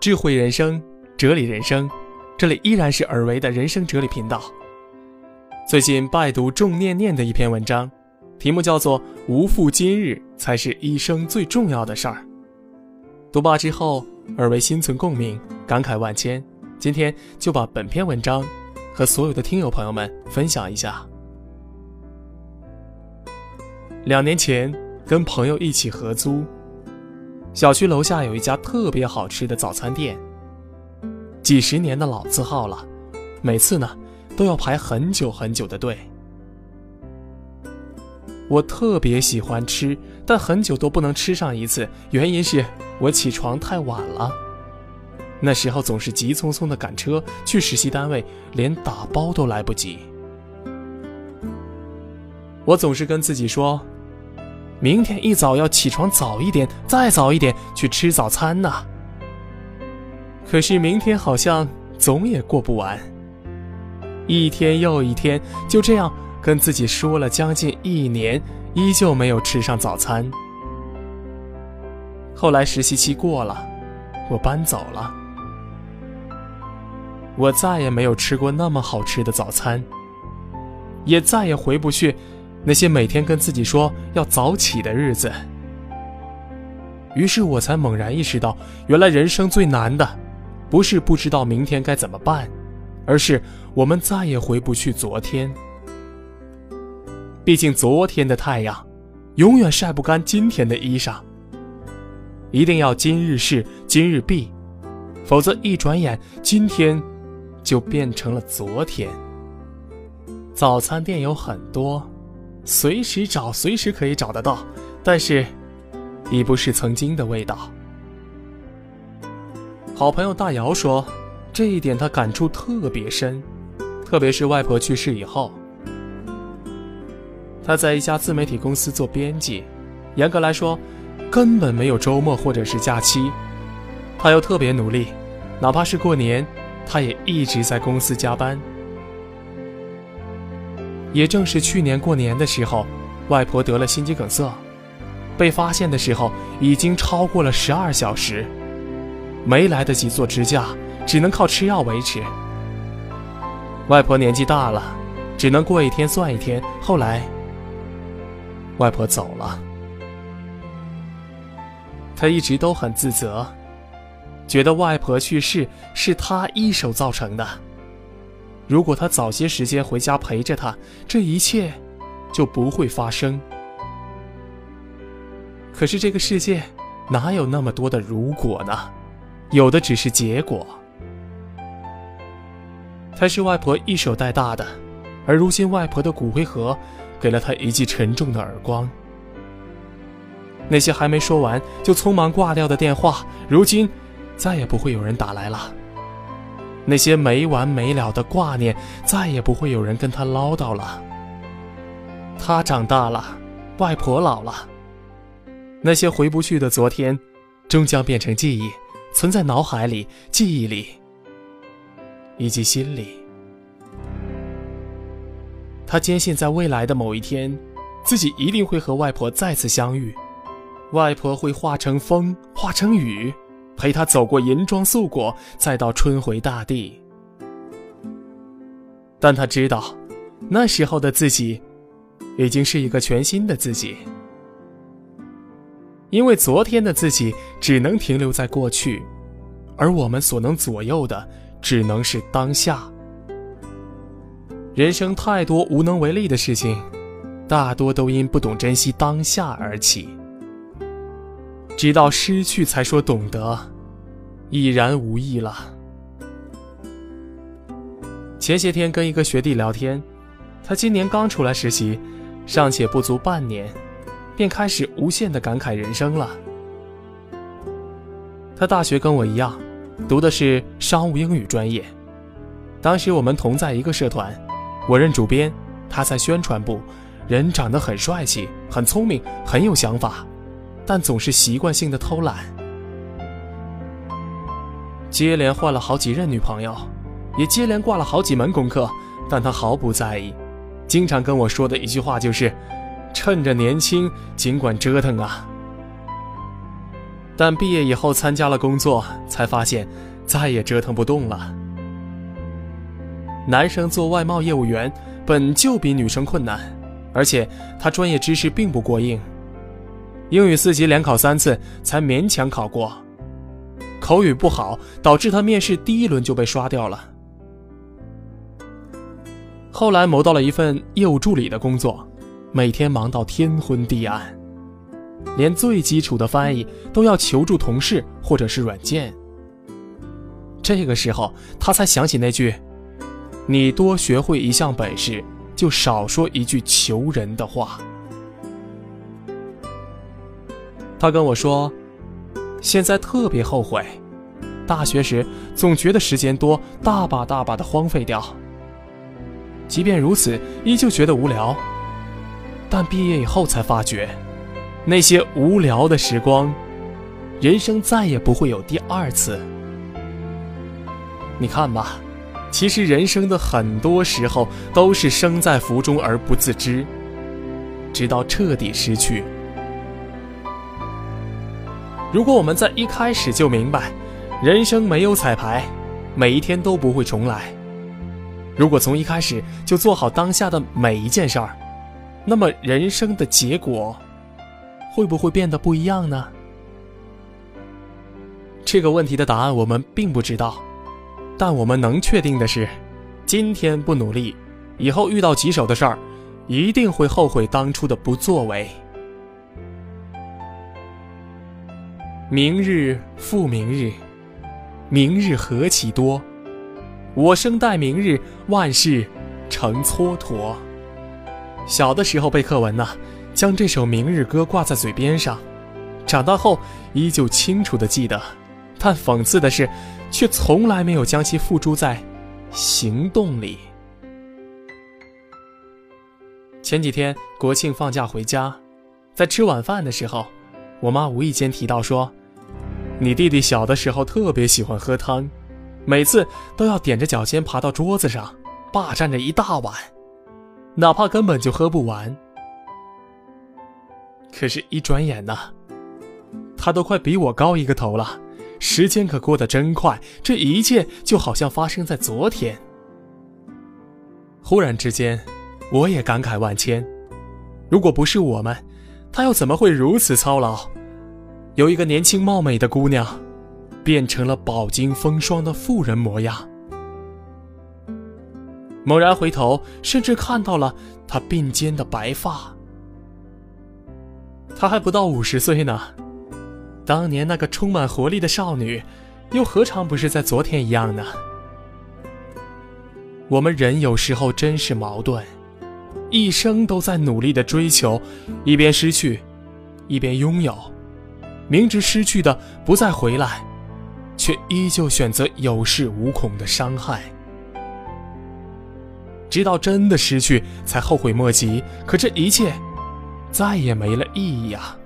智慧人生，哲理人生，这里依然是尔维的人生哲理频道。最近拜读众念念的一篇文章，题目叫做《无负今日才是一生最重要的事儿》。读罢之后，尔维心存共鸣，感慨万千。今天就把本篇文章和所有的听友朋友们分享一下。两年前跟朋友一起合租。小区楼下有一家特别好吃的早餐店，几十年的老字号了，每次呢都要排很久很久的队。我特别喜欢吃，但很久都不能吃上一次，原因是我起床太晚了。那时候总是急匆匆的赶车去实习单位，连打包都来不及。我总是跟自己说。明天一早要起床早一点，再早一点去吃早餐呢。可是明天好像总也过不完，一天又一天，就这样跟自己说了将近一年，依旧没有吃上早餐。后来实习期过了，我搬走了，我再也没有吃过那么好吃的早餐，也再也回不去。那些每天跟自己说要早起的日子，于是我才猛然意识到，原来人生最难的，不是不知道明天该怎么办，而是我们再也回不去昨天。毕竟昨天的太阳，永远晒不干今天的衣裳。一定要今日事今日毕，否则一转眼今天，就变成了昨天。早餐店有很多。随时找，随时可以找得到，但是，已不是曾经的味道。好朋友大姚说，这一点他感触特别深，特别是外婆去世以后。他在一家自媒体公司做编辑，严格来说，根本没有周末或者是假期。他又特别努力，哪怕是过年，他也一直在公司加班。也正是去年过年的时候，外婆得了心肌梗塞，被发现的时候已经超过了十二小时，没来得及做支架，只能靠吃药维持。外婆年纪大了，只能过一天算一天。后来，外婆走了，他一直都很自责，觉得外婆去世是他一手造成的。如果他早些时间回家陪着他，这一切就不会发生。可是这个世界哪有那么多的如果呢？有的只是结果。他是外婆一手带大的，而如今外婆的骨灰盒给了他一记沉重的耳光。那些还没说完就匆忙挂掉的电话，如今再也不会有人打来了。那些没完没了的挂念，再也不会有人跟他唠叨了。他长大了，外婆老了，那些回不去的昨天，终将变成记忆，存在脑海里、记忆里以及心里。他坚信，在未来的某一天，自己一定会和外婆再次相遇，外婆会化成风，化成雨。陪他走过银装素裹，再到春回大地。但他知道，那时候的自己，已经是一个全新的自己。因为昨天的自己只能停留在过去，而我们所能左右的，只能是当下。人生太多无能为力的事情，大多都因不懂珍惜当下而起。直到失去才说懂得，已然无益了。前些天跟一个学弟聊天，他今年刚出来实习，尚且不足半年，便开始无限的感慨人生了。他大学跟我一样，读的是商务英语专业，当时我们同在一个社团，我任主编，他在宣传部，人长得很帅气，很聪明，很有想法。但总是习惯性的偷懒，接连换了好几任女朋友，也接连挂了好几门功课，但他毫不在意，经常跟我说的一句话就是：“趁着年轻，尽管折腾啊。”但毕业以后参加了工作，才发现再也折腾不动了。男生做外贸业务员本就比女生困难，而且他专业知识并不过硬，英语四级连考三次才勉强考过，口语不好导致他面试第一轮就被刷掉了。后来谋到了一份业务助理的工作，每天忙到天昏地暗，连最基础的翻译都要求助同事或者是软件。这个时候，他才想起那句。你多学会一项本事，就少说一句求人的话。他跟我说，现在特别后悔，大学时总觉得时间多，大把大把的荒废掉。即便如此，依旧觉得无聊。但毕业以后才发觉，那些无聊的时光，人生再也不会有第二次。你看吧。其实人生的很多时候都是生在福中而不自知，直到彻底失去。如果我们在一开始就明白，人生没有彩排，每一天都不会重来。如果从一开始就做好当下的每一件事儿，那么人生的结果会不会变得不一样呢？这个问题的答案我们并不知道。但我们能确定的是，今天不努力，以后遇到棘手的事儿，一定会后悔当初的不作为。明日复明日，明日何其多，我生待明日，万事成蹉跎。小的时候背课文呢，将这首《明日歌》挂在嘴边上，长大后依旧清楚的记得。但讽刺的是。却从来没有将其付诸在行动里。前几天国庆放假回家，在吃晚饭的时候，我妈无意间提到说：“你弟弟小的时候特别喜欢喝汤，每次都要踮着脚尖爬到桌子上，霸占着一大碗，哪怕根本就喝不完。可是，一转眼呢，他都快比我高一个头了。”时间可过得真快，这一切就好像发生在昨天。忽然之间，我也感慨万千。如果不是我们，他又怎么会如此操劳？有一个年轻貌美的姑娘，变成了饱经风霜的妇人模样。猛然回头，甚至看到了她鬓间的白发。她还不到五十岁呢。当年那个充满活力的少女，又何尝不是在昨天一样呢？我们人有时候真是矛盾，一生都在努力的追求，一边失去，一边拥有，明知失去的不再回来，却依旧选择有恃无恐的伤害，直到真的失去才后悔莫及。可这一切，再也没了意义啊！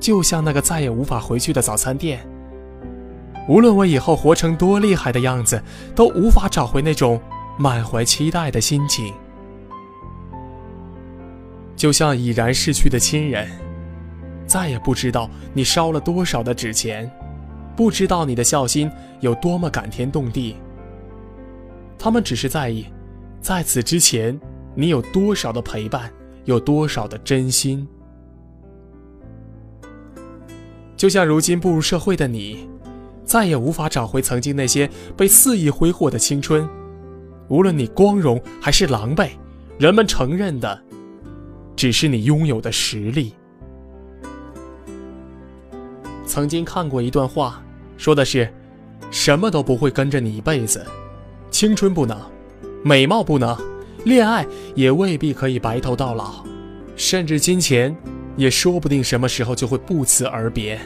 就像那个再也无法回去的早餐店。无论我以后活成多厉害的样子，都无法找回那种满怀期待的心情。就像已然逝去的亲人，再也不知道你烧了多少的纸钱，不知道你的孝心有多么感天动地。他们只是在意，在此之前，你有多少的陪伴，有多少的真心。就像如今步入社会的你，再也无法找回曾经那些被肆意挥霍的青春。无论你光荣还是狼狈，人们承认的，只是你拥有的实力。曾经看过一段话，说的是：什么都不会跟着你一辈子，青春不能，美貌不能，恋爱也未必可以白头到老，甚至金钱。也说不定什么时候就会不辞而别。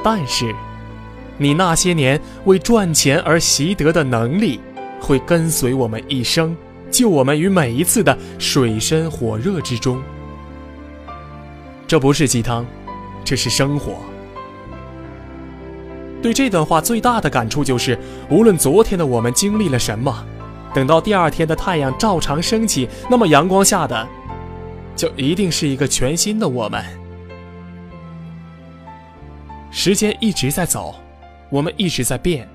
但是，你那些年为赚钱而习得的能力，会跟随我们一生，救我们于每一次的水深火热之中。这不是鸡汤，这是生活。对这段话最大的感触就是，无论昨天的我们经历了什么，等到第二天的太阳照常升起，那么阳光下的。就一定是一个全新的我们，时间一直在走，我们一直在变，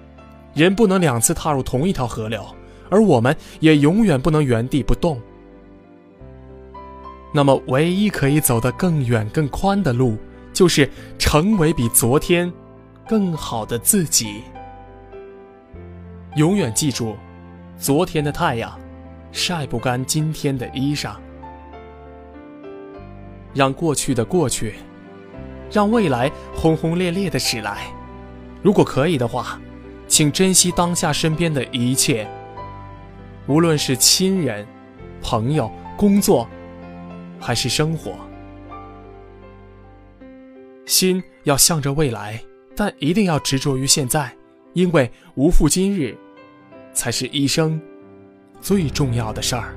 人不能两次踏入同一条河流，而我们也永远不能原地不动。那么，唯一可以走得更远、更宽的路，就是成为比昨天更好的自己。永远记住，昨天的太阳晒不干今天的衣裳。让过去的过去，让未来轰轰烈烈的驶来。如果可以的话，请珍惜当下身边的一切，无论是亲人、朋友、工作，还是生活。心要向着未来，但一定要执着于现在，因为无负今日，才是一生最重要的事儿。